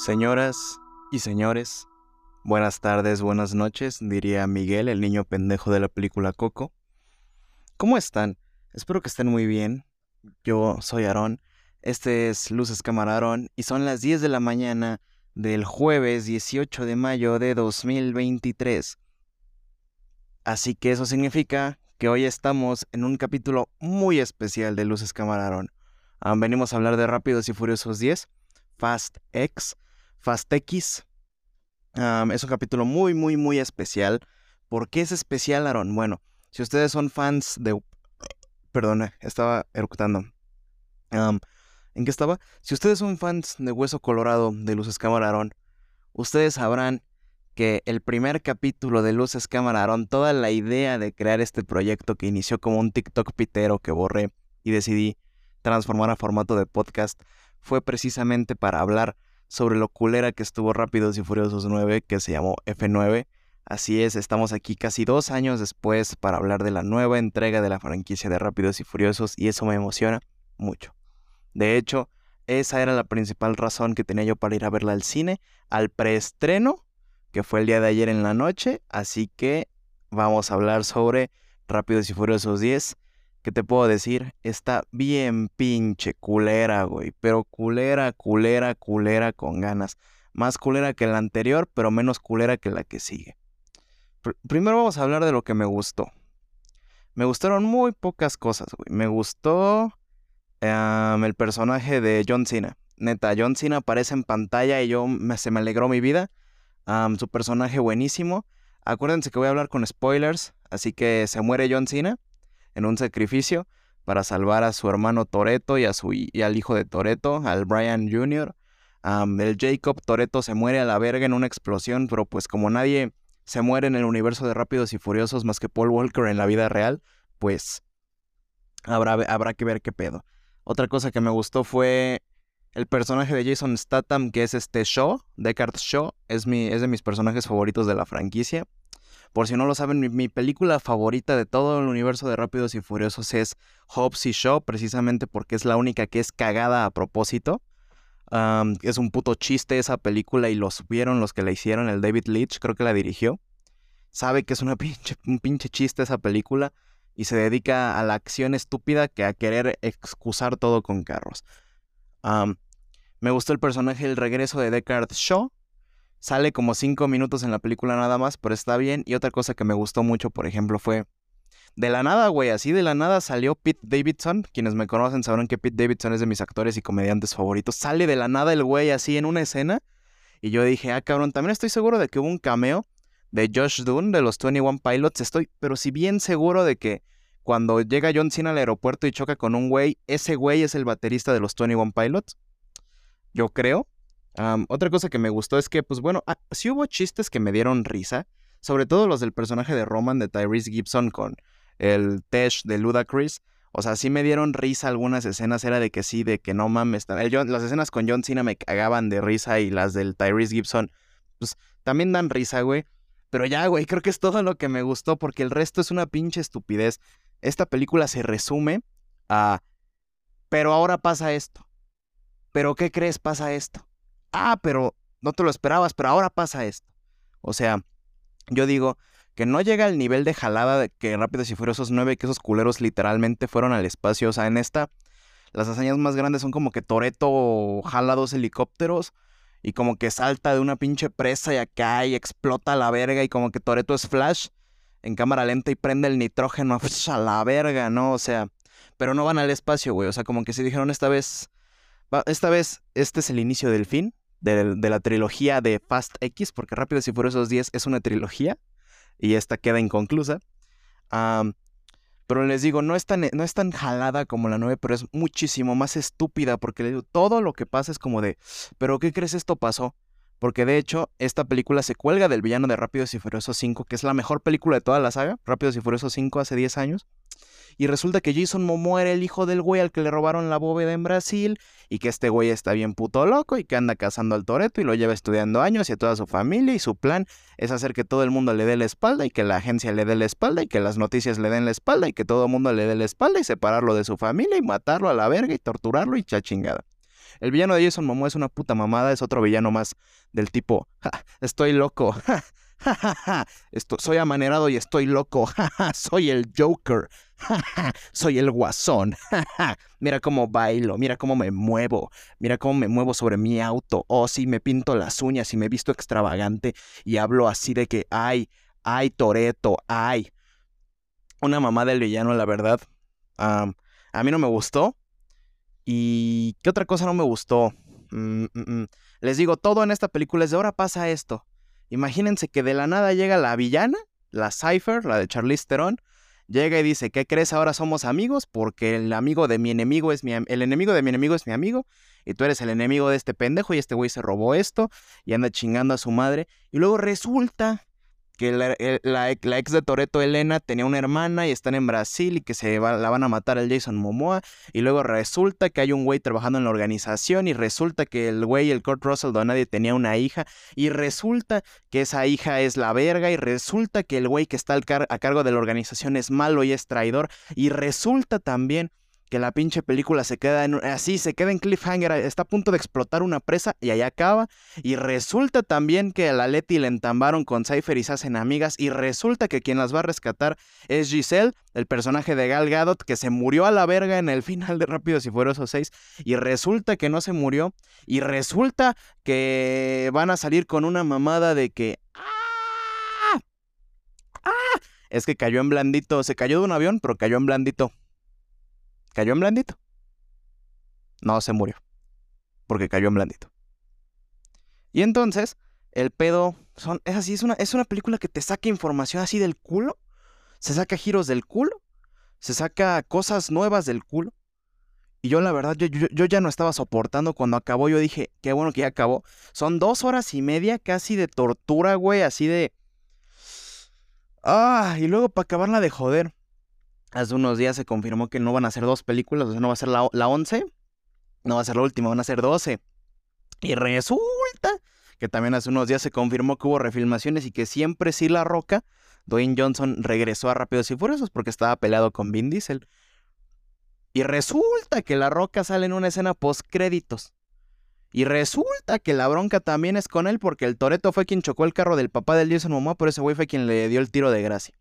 Señoras y señores, buenas tardes, buenas noches, diría Miguel, el niño pendejo de la película Coco. ¿Cómo están? Espero que estén muy bien. Yo soy Aarón, este es Luces Camarón y son las 10 de la mañana del jueves 18 de mayo de 2023. Así que eso significa que hoy estamos en un capítulo muy especial de Luces Camarón. Ah, venimos a hablar de Rápidos y Furiosos 10, Fast X, Fast X. es un capítulo muy, muy, muy especial. ¿Por qué es especial, Aaron? Bueno, si ustedes son fans de... Perdona, estaba eructando. ¿En qué estaba? Si ustedes son fans de Hueso Colorado de Luces Aaron, ustedes sabrán que el primer capítulo de Luces Aaron, toda la idea de crear este proyecto que inició como un TikTok pitero que borré y decidí transformar a formato de podcast, fue precisamente para hablar sobre lo culera que estuvo Rápidos y Furiosos 9, que se llamó F9. Así es, estamos aquí casi dos años después para hablar de la nueva entrega de la franquicia de Rápidos y Furiosos y eso me emociona mucho. De hecho, esa era la principal razón que tenía yo para ir a verla al cine, al preestreno, que fue el día de ayer en la noche, así que vamos a hablar sobre Rápidos y Furiosos 10 ¿qué te puedo decir? Está bien pinche culera, güey. Pero culera, culera, culera con ganas. Más culera que la anterior, pero menos culera que la que sigue. primero vamos a hablar de lo que me gustó. Me gustaron muy pocas cosas, güey. Me gustó el personaje de John Cena. Neta, John Cena aparece en pantalla y yo me, se me alegró mi vida. Su personaje buenísimo. Acuérdense que voy a hablar con spoilers, así que se muere John Cena en un sacrificio para salvar a su hermano Toreto y, y al hijo de Toreto, al Brian Jr. el Jacob Toreto se muere a la verga en una explosión, pero pues como nadie se muere en el universo de Rápidos y Furiosos más que Paul Walker en la vida real, pues habrá, habrá que ver qué pedo. Otra cosa que me gustó fue el personaje de Jason Statham, que es este Shaw, Deckard Shaw, es, mi, es de mis personajes favoritos de la franquicia. Por si no lo saben, mi, película favorita de todo el universo de Rápidos y Furiosos es Hobbs y Shaw, precisamente porque es la única que es cagada a propósito. es un puto chiste esa película y lo subieron los que la hicieron, el David Leitch creo que la dirigió. Sabe que es una pinche, un pinche chiste esa película y se dedica a la acción estúpida que a querer excusar todo con carros. Me gustó el personaje El regreso de Deckard Shaw, Sale como cinco minutos en la película nada más, pero está bien. Y otra cosa que me gustó mucho, por ejemplo, fue... De la nada, güey, así de la nada salió Pete Davidson. Quienes me conocen sabrán que Pete Davidson es de mis actores y comediantes favoritos. Sale de la nada el güey así en una escena. Y yo dije, ah, cabrón, también estoy seguro de que hubo un cameo de Josh Dunn de los 21 Pilots. Estoy, pero si bien seguro de que cuando llega John Cena al aeropuerto y choca con un güey, ese güey es el baterista de los 21 Pilots. Yo creo otra cosa que me gustó es que, pues bueno, ah, sí hubo chistes que me dieron risa, sobre todo los del personaje de Roman de Tyrese Gibson con el Tesh de Ludacris. O sea, sí me dieron risa algunas escenas, era de que sí, de que no mames. las escenas con John Cena me cagaban de risa y las del Tyrese Gibson, pues también dan risa, güey. Pero ya, güey, creo que es todo lo que me gustó porque el resto es una pinche estupidez. Esta película se resume a... Pero ahora pasa esto. Pero ¿qué crees pasa esto? ah, pero no te lo esperabas, pero ahora pasa esto. O sea, yo digo que no llega al nivel de jalada de que Rápidos y Furiosos 9, que esos culeros literalmente fueron al espacio. O sea, en esta, las hazañas más grandes son como que Toreto jala dos helicópteros y como que salta de una pinche presa y acá y explota la verga y como que Toreto es Flash en cámara lenta y prende el nitrógeno a la verga, ¿no? O sea, pero no van al espacio, güey. O sea, como que se dijeron esta vez, esta vez, este es el inicio del fin de, la trilogía de Fast X, porque Rápidos y Furiosos 10 es una trilogía y esta queda inconclusa. pero les digo, no es, tan, no es tan jalada como la 9, pero es muchísimo más estúpida porque todo lo que pasa es como de, pero ¿qué crees esto pasó? Porque de hecho, esta película se cuelga del villano de Rápidos y Furiosos 5, que es la mejor película de toda la saga, Rápidos y Furiosos 5 hace 10 años. Y resulta que Jason Momoa era el hijo del güey al que le robaron la bóveda en Brasil y que este güey está bien puto loco y que anda cazando al Toreto y lo lleva estudiando años y a toda su familia y su plan es hacer que todo el mundo le dé la espalda y que la agencia le dé la espalda y que las noticias le den la espalda y que todo el mundo le dé la espalda y separarlo de su familia y matarlo a la verga y torturarlo y chachingada. El villano de Jason Momoa es una puta mamada, es otro villano más del tipo, estoy loco, soy amanerado y estoy loco, soy el Joker, soy el guasón. mira cómo bailo, mira cómo me muevo, mira cómo me muevo sobre mi auto. Oh, sí, me pinto las uñas y me visto extravagante y hablo así de que, ay, ay, Toreto, ay. Una mamá del villano, la verdad. a mí no me gustó. ¿Y qué otra cosa no me gustó? Mm, mm, mm. Les digo, todo en esta película es de ahora pasa esto. Imagínense que de la nada llega la villana, la Cypher, la de Charlize Theron, Llega y dice, ¿qué crees? Ahora somos amigos porque el amigo de mi enemigo es mi el enemigo de mi enemigo es mi amigo y tú eres el enemigo de este pendejo y este güey se robó esto y anda chingando a su madre y luego resulta que la, ex de Toreto, Elena, tenía una hermana y están en Brasil y que se la van a matar al Jason Momoa. Y luego resulta que hay un güey trabajando en la organización y resulta que el güey, el Kurt Russell Donadi, tenía una hija. Y resulta que esa hija es la verga y resulta que el güey que está a cargo de la organización es malo y es traidor. Y resulta también que la pinche película se queda en, así, se queda en cliffhanger, está a punto de explotar una presa y ahí acaba. Y resulta también que a la Leti le entambaron con Cypher y se hacen amigas. Y resulta que quien las va a rescatar es Giselle, el personaje de Gal Gadot, que se murió a la verga en el final de Rápidos y Furiosos 6. Y resulta que no se murió. Y resulta que van a salir con una mamada de que... ¡Ah! ¡Ah! Es que cayó en blandito, se cayó de un avión, pero cayó en blandito cayó en blandito. No se murió. Porque cayó en blandito. Y entonces, el pedo son, es así, es una, es una película que te saca información así del culo. Se saca giros del culo. Se saca cosas nuevas del culo. Y yo la verdad, yo, yo, ya no estaba soportando cuando acabó. Yo dije, qué bueno que ya acabó. Son dos horas y media casi de tortura, güey. Así de... Ah, y luego para acabarla de joder. Hace unos días se confirmó que no van a ser dos películas, o sea, no va a ser la, la 11, no va a ser la última, van a ser 12. Y resulta que también hace unos días se confirmó que hubo refilmaciones y que siempre sí La Roca, Dwayne Johnson regresó a Rápidos y Furiosos porque estaba peleado con Vin Diesel. Y resulta que La Roca sale en una escena post créditos. Y resulta que la bronca también es con él porque el Toreto fue quien chocó el carro del papá del Jason Momoa, pero ese güey fue quien le dio el tiro de gracia.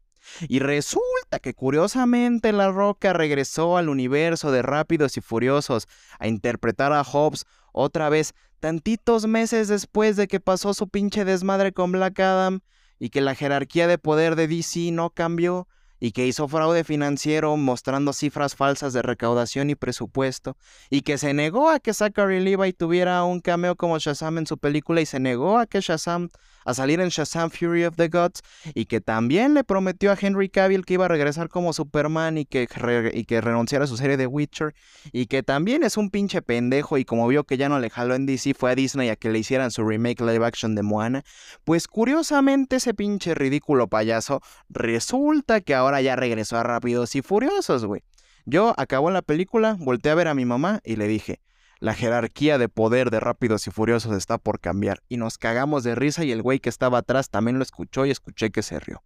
Y resulta que curiosamente La Roca regresó al universo de Rápidos y Furiosos a interpretar a Hobbs otra vez, tantitos meses después de que pasó su pinche desmadre con Black Adam y que la jerarquía de poder de DC no cambió y que hizo fraude financiero mostrando cifras falsas de recaudación y presupuesto, y que se negó a que Zachary Levi tuviera un cameo como Shazam en su película y se negó a que Shazam a salir en Shazam Fury of the Gods y que también le prometió a Henry Cavill que iba a regresar como Superman y que, y que renunciara a su serie de Witcher y que también es un pinche pendejo y como vio que ya no le jaló en DC fue a Disney a que le hicieran su remake live action de Moana, pues curiosamente ese pinche ridículo payaso resulta que ahora ya regresó a Rápidos y Furiosos, güey. Yo acabó la película, volteé a ver a mi mamá y le dije, la jerarquía de poder de Rápidos y Furiosos está por cambiar. Y nos cagamos de risa y el güey que estaba atrás también lo escuchó y escuché que se rió.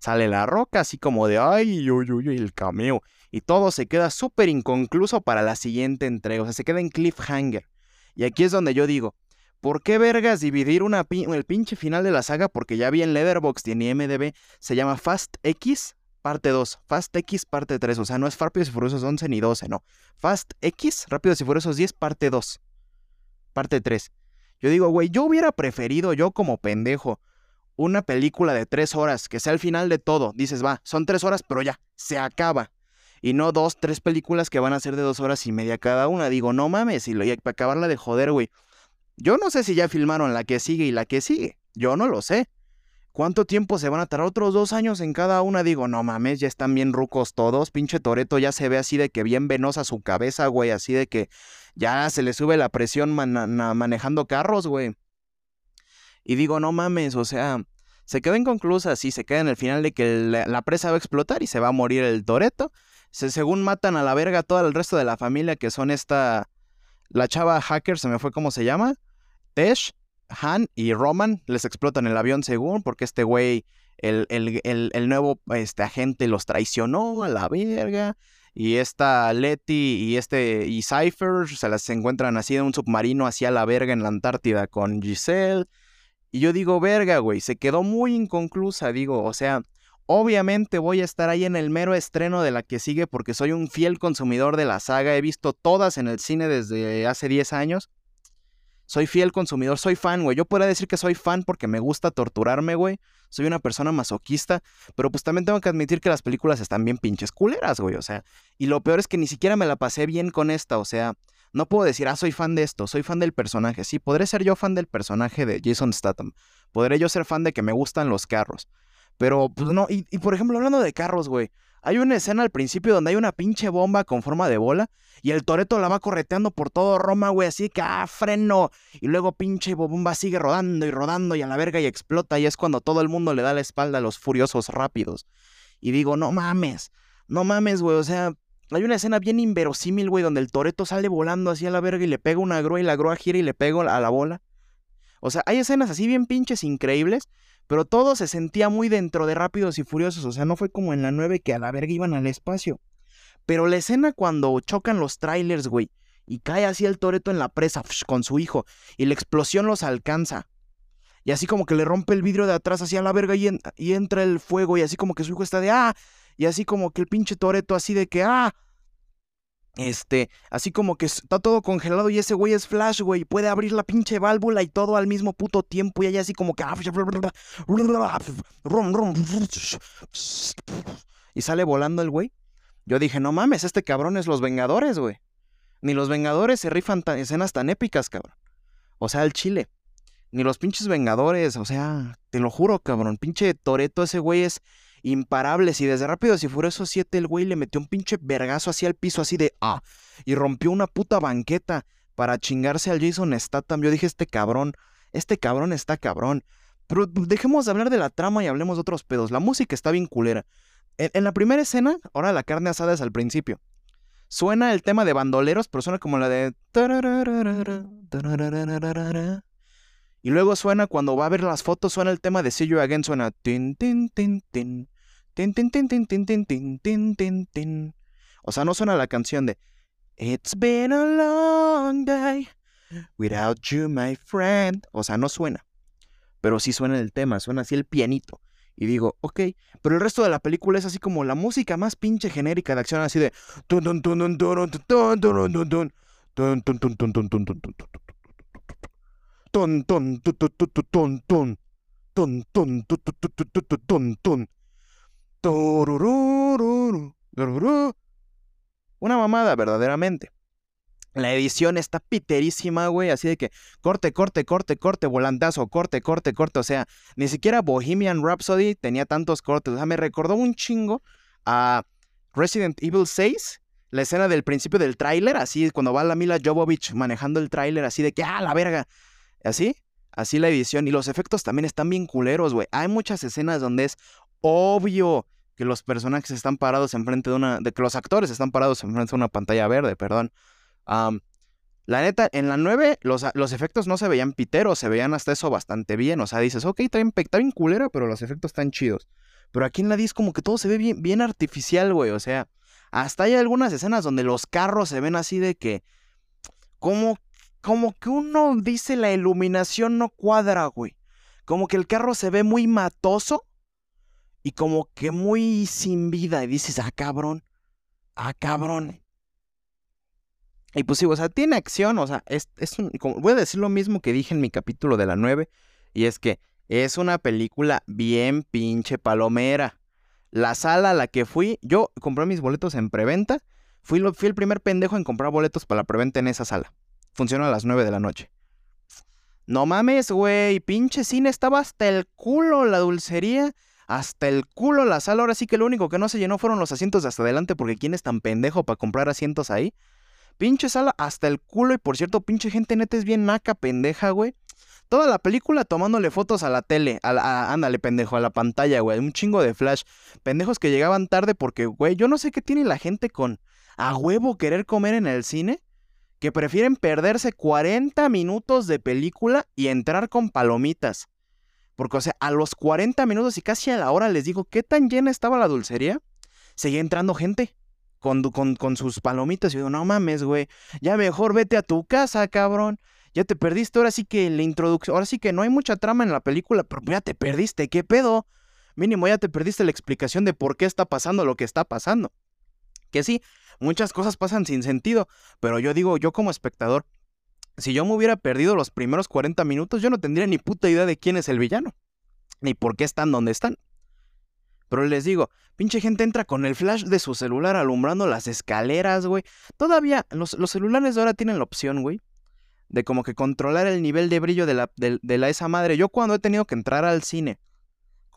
Sale la roca así como de ay, uy, uy, el cameo. Y todo se queda súper inconcluso para la siguiente entrega. O sea, se queda en cliffhanger. Y aquí es donde yo digo, ¿por qué vergas dividir el pinche final de la saga? Porque ya vi en Letterboxd y en IMDB, se llama Fast X parte 2, Fast X parte 3, o sea, no es Rápidos y Furiosos 11 ni 12, no. Fast X, Rápidos y Furiosos 10 parte 2, parte 3. Yo digo, güey, yo hubiera preferido, yo como pendejo, una película de 3 horas, que sea el final de todo. Dices, va, son 3 horas, pero ya, se acaba. Y no dos, tres películas que van a ser de 2 horas y media cada una. Digo, no mames, y, lo, y para acabarla de joder, güey. Yo no sé si ya filmaron la que sigue y la que sigue. Yo no lo sé. ¿Cuánto tiempo se van a tardar? Otros dos años en cada una. Digo, no mames, ya están bien rucos todos. Pinche Toreto ya se ve así de que bien venosa su cabeza, güey. Así de que ya se le sube la presión manejando carros, güey. Y digo, no mames, o sea, se quedó inconclusa, sí, se queda en el final de que la, presa va a explotar y se va a morir el Toreto. Se, según matan a la verga todo el resto de la familia, que son esta. La chava hacker, se me fue cómo se llama. Tesh, Han y Roman les explotan el avión según, porque este güey, el, el, nuevo este, agente los traicionó a la verga. Y esta Letty y este y Cypher se las encuentran así en un submarino hacia la verga en la Antártida con Giselle. Y yo digo, verga, güey, se quedó muy inconclusa, digo, o sea, obviamente voy a estar ahí en el mero estreno de la que sigue porque soy un fiel consumidor de la saga, he visto todas en el cine desde hace 10 años soy fiel consumidor, soy fan, güey. Yo podría decir que soy fan porque me gusta torturarme, güey. Soy una persona masoquista, pero pues también tengo que admitir que las películas están bien pinches culeras, güey. O sea, y lo peor es que ni siquiera me la pasé bien con esta, o sea, no puedo decir, ah, soy fan de esto, soy fan del personaje. Sí, podré ser yo fan del personaje de Jason Statham. Podré yo ser fan de que me gustan los carros. Pero, pues no, y, y por ejemplo, hablando de carros, güey. Hay una escena al principio donde hay una pinche bomba con forma de bola y el Toreto la va correteando por todo Roma, güey, así que ah, freno. Y luego pinche bomba sigue rodando y rodando y a la verga y explota y es cuando todo el mundo le da la espalda a los furiosos rápidos. Y digo, no mames, no mames, güey, o sea, hay una escena bien inverosímil, güey, donde el Toreto sale volando así a la verga y le pega una grúa y la grúa gira y le pega a la bola. O sea, hay escenas así bien pinches increíbles pero todo se sentía muy dentro de Rápidos y Furiosos, o sea, no fue como en la 9 que a la verga iban al espacio. Pero la escena cuando chocan los trailers, güey, y cae así el Toreto en la presa con su hijo, y la explosión los alcanza. Y así como que le rompe el vidrio de atrás hacia la verga y, y entra el fuego, y así como que su hijo está de ah, y así como que el pinche Toreto así de que ah, este, así como que está todo congelado y ese güey es Flash, güey. Puede abrir la pinche válvula y todo al mismo puto tiempo. Y hay así como que. Y sale volando el güey. Yo dije, no mames, este cabrón es los Vengadores, güey. Ni los Vengadores se rifan escenas tan épicas, cabrón. O sea, el chile. Ni los pinches Vengadores, o sea, te lo juro, cabrón. Pinche Toreto, ese güey es imparables. Y desde Rápidos y Furiosos 7 el güey le metió un pinche vergazo así al piso, así de ah. Y rompió una puta banqueta para chingarse al Jason Statham. Yo dije, este cabrón, este cabrón está cabrón. Pero dejemos de hablar de la trama y hablemos de otros pedos. La música está bien culera. En, la primera escena, ahora la carne asada es al principio. Suena el tema de bandoleros, pero suena como la de... Y luego suena, cuando va a ver las fotos, suena el tema de See You Again, suena tin, tin, tin, tin, tin, tin, tin, tin, tin, tin, tin. O sea, no suena la canción de It's been a long day without you, my friend. O sea, no suena. Pero sí suena el tema, suena así el pianito. Y digo, ok, pero el resto de la película es así como la música más pinche genérica de acción, así de ton ton tu tu tu tu ton ton. Ton ton tu tu tu tu tu tu ton ton. Una mamada verdaderamente. La edición está piterísima, güey, así de que corte, corte, corte, corte, volantazo, corte, corte, corte, o sea, ni siquiera Bohemian Rhapsody tenía tantos cortes, o sea, me recordó un chingo a Resident Evil 6, la escena del principio del tráiler, así cuando va la Mila Jovovich manejando el tráiler, así de que, ah, la verga, Así, así la edición. Y los efectos también están bien culeros, güey. Hay muchas escenas donde es obvio que los personajes están parados enfrente de una. de que los actores están parados enfrente de una pantalla verde, perdón. la neta, en la 9 los, los, efectos no se veían piteros, se veían hasta eso bastante bien. O sea, dices, ok, está bien, culera, pero los efectos están chidos. Pero aquí en la 10 como que todo se ve bien, bien artificial, güey. O sea, hasta hay algunas escenas donde los carros se ven así de que... ¿Cómo como que uno dice la iluminación no cuadra, güey. Como que el carro se ve muy matoso y como que muy sin vida. Y dices, ah, cabrón, ah, cabrón. Y pues sí, o sea, tiene acción, o sea, es, es un, voy a decir lo mismo que dije en mi capítulo de la 9, y es que es una película bien pinche palomera. La sala a la que fui, yo compré mis boletos en preventa, fui, fui el primer pendejo en comprar boletos para la preventa en esa sala funciona a las 9 de la noche. No mames, güey, pinche cine estaba hasta el culo la dulcería, hasta el culo la sala. Ahora sí que lo único que no se llenó fueron los asientos de hasta adelante porque quién es tan pendejo para comprar asientos ahí. Pinche sala hasta el culo y por cierto, pinche gente neta es bien naca pendeja, güey. Toda la película tomándole fotos a la tele, a la, ándale, pendejo, a la pantalla, güey. Un chingo de flash. Pendejos que llegaban tarde porque, güey, yo no sé qué tiene la gente con a huevo querer comer en el cine, que prefieren perderse 40 minutos de película y entrar con palomitas. Porque, o sea, a los 40 minutos y casi a la hora les digo, ¿qué tan llena estaba la dulcería? Seguía entrando gente con, sus palomitas. Y yo digo, no mames, güey, ya mejor vete a tu casa, cabrón ya te perdiste, ahora sí que la introducción, ahora sí que no hay mucha trama en la película, pero ya te perdiste, ¿qué pedo? Mínimo ya te perdiste la explicación de por qué está pasando lo que está pasando. Que sí, muchas cosas pasan sin sentido, pero yo digo, yo como espectador, si yo me hubiera perdido los primeros 40 minutos, yo no tendría ni puta idea de quién es el villano, ni por qué están donde están. Pero les digo, pinche gente entra con el flash de su celular alumbrando las escaleras, güey. Todavía los, los celulares de ahora tienen la opción, güey, de como que controlar el nivel de brillo de la, de, la esa madre. Yo cuando he tenido que entrar al cine,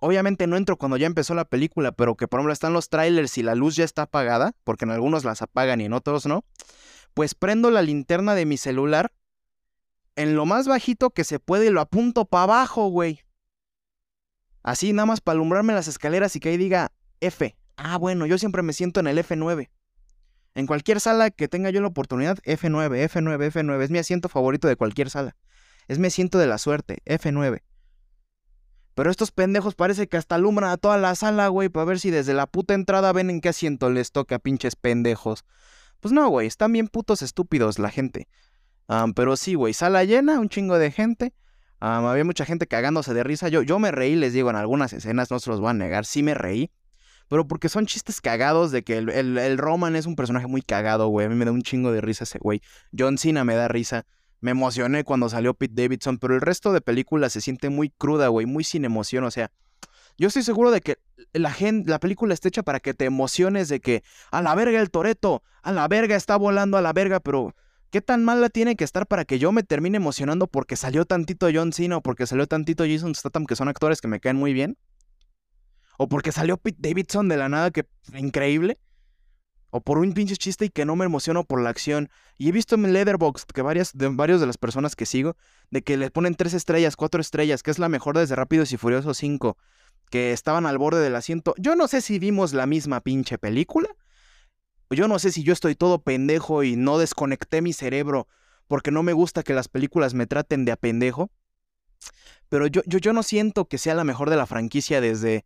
obviamente no entro cuando ya empezó la película, pero que por ejemplo están los trailers y la luz ya está apagada, porque en algunos las apagan y en otros no, pues prendo la linterna de mi celular en lo más bajito que se puede y lo apunto para abajo, güey. Así nada más para alumbrarme las escaleras y que ahí diga F. Ah, bueno, yo siempre me siento en el F9. En cualquier sala que tenga yo la oportunidad, F9, F9, F9. Es mi asiento favorito de cualquier sala. Es mi asiento de la suerte, F9. Pero estos pendejos parece que hasta alumbran a toda la sala, güey, para ver si desde la puta entrada ven en qué asiento les toca, pinches pendejos. Pues no, güey, están bien putos estúpidos la gente. pero sí, güey, sala llena, un chingo de gente. había mucha gente cagándose de risa. Yo, yo me reí, les digo, en algunas escenas, no se los voy a negar, sí me reí pero porque son chistes cagados de que el, Roman es un personaje muy cagado, güey. A mí me da un chingo de risa ese güey. John Cena me da risa. Me emocioné cuando salió Pete Davidson, pero el resto de películas se siente muy cruda, güey, muy sin emoción, o sea, yo estoy seguro de que la, la película está hecha para que te emociones de que a la verga el Toreto, a la verga está volando a la verga, pero ¿qué tan mala tiene que estar para que yo me termine emocionando porque salió tantito John Cena o porque salió tantito Jason Statham, que son actores que me caen muy bien? O porque salió Pete Davidson de la nada, que increíble. O por un pinche chiste y que no me emociono por la acción. Y he visto en Leatherbox que varias de, varios de las personas que sigo, de que le ponen tres estrellas, cuatro estrellas, que es la mejor desde Rápidos y Furiosos 5, que estaban al borde del asiento. Yo no sé si vimos la misma pinche película. Yo no sé si yo estoy todo pendejo y no desconecté mi cerebro porque no me gusta que las películas me traten de a pendejo. Pero yo, yo, yo no siento que sea la mejor de la franquicia desde,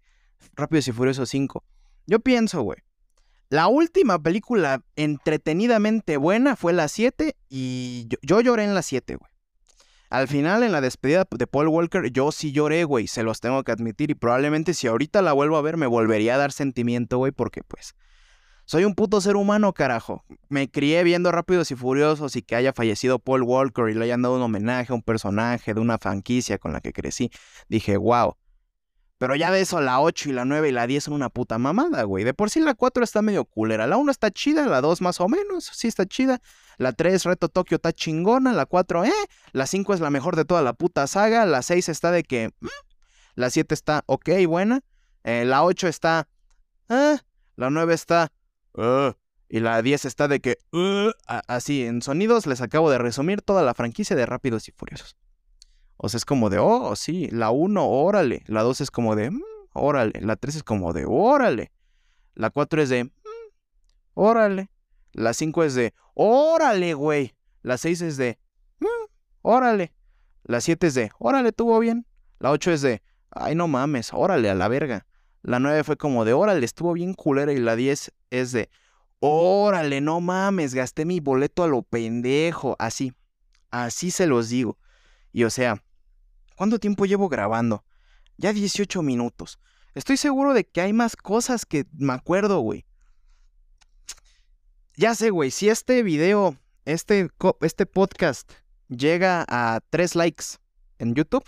Rápidos y Furiosos 5. Yo pienso, güey. La última película entretenidamente buena fue la 7 y yo, lloré en la 7, güey. Al final, en la despedida de Paul Walker, yo sí lloré, güey, se los tengo que admitir. Y probablemente si ahorita la vuelvo a ver, me volvería a dar sentimiento, güey, porque pues soy un puto ser humano, carajo. Me crié viendo Rápidos y Furiosos y que haya fallecido Paul Walker y le hayan dado un homenaje a un personaje de una franquicia con la que crecí. Dije, wow, pero ya de eso, la 8 y la 9 y la 10 son una puta mamada, güey. De por sí la 4 está medio culera. La 1 está chida, la 2 más o menos, sí está chida. La 3, Reto Tokio, está chingona. La 4, eh. La 5 es la mejor de toda la puta saga. La 6 está de que... Mm. La 7 está ok, buena. Eh, la 8 está... Eh. La 9 está... Uh. Y la 10 está de que... Uh. Así, en sonidos les acabo de resumir toda la franquicia de Rápidos y Furiosos. O sea, es como de, oh, sí, la 1, órale. La 2 es como de, mm, órale. La 3 es como de, órale. La 4 es de, mm, órale. La 5 es de, órale, güey. La 6 es de, mm, órale. La 7 es de, órale, tuvo bien. La 8 es de, ay, no mames, órale, a la verga. La 9 fue como de, órale, estuvo bien culera. Y la 10 es de, órale, no mames, gasté mi boleto a lo pendejo. Así, así se los digo. Y o sea, ¿cuánto tiempo llevo grabando? Ya 18 minutos. Estoy seguro de que hay más cosas que me acuerdo, güey. Ya sé, güey, si este video, este, este podcast llega a 3 likes en YouTube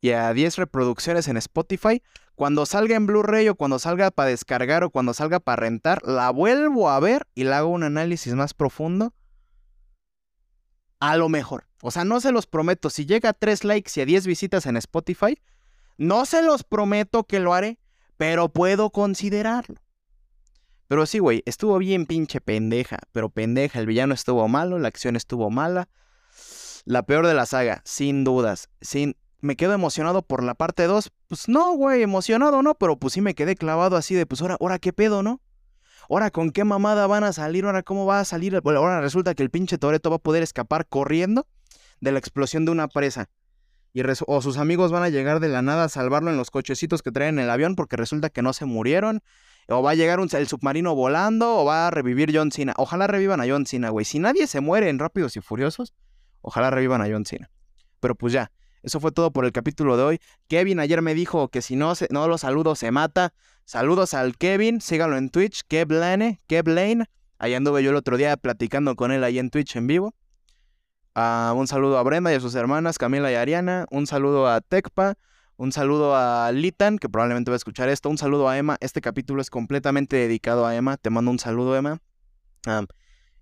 y a 10 reproducciones en Spotify, cuando salga en Blu-ray o cuando salga para descargar o cuando salga para rentar, la vuelvo a ver y le hago un análisis más profundo. A lo mejor. O sea, no se los prometo. Si llega a 3 likes y a 10 visitas en Spotify, no se los prometo que lo haré, pero puedo considerarlo. Pero sí, güey, estuvo bien pinche pendeja, pero pendeja. El villano estuvo malo, la acción estuvo mala. La peor de la saga, sin dudas. Sin... ¿Me quedo emocionado por la parte 2? Pues no, güey, emocionado no, pero pues sí me quedé clavado así de, pues ahora, ahora qué pedo, ¿no? Ahora con qué mamada van a salir, ahora cómo va a salir. Bueno, ahora resulta que el pinche Toreto va a poder escapar corriendo de la explosión de una presa. Y o sus amigos van a llegar de la nada a salvarlo en los cochecitos que traen en el avión porque resulta que no se murieron. O va a llegar un, el submarino volando o va a revivir John Cena. Ojalá revivan a John Cena, güey. Si nadie se muere en Rápidos y Furiosos, ojalá revivan a John Cena. Pero pues ya, eso fue todo por el capítulo de hoy. Kevin ayer me dijo que si no, se, no lo saludo se mata. Saludos al Kevin, síganlo en Twitch, Keblane, Keblane. Ahí anduve yo el otro día platicando con él ahí en Twitch en vivo. Uh, un saludo a Brenda y a sus hermanas, Camila y Ariana. Un saludo a Tecpa. Un saludo a Litan, que probablemente va a escuchar esto. Un saludo a Emma. Este capítulo es completamente dedicado a Emma. Te mando un saludo, Emma.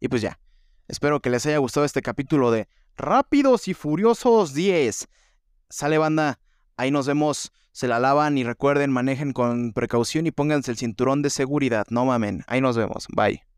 y pues ya. Espero que les haya gustado este capítulo de Rápidos y Furiosos 10. Sale banda, ahí nos vemos, se la lavan y recuerden, manejen con precaución y pónganse el cinturón de seguridad, no mamen, ahí nos vemos, bye.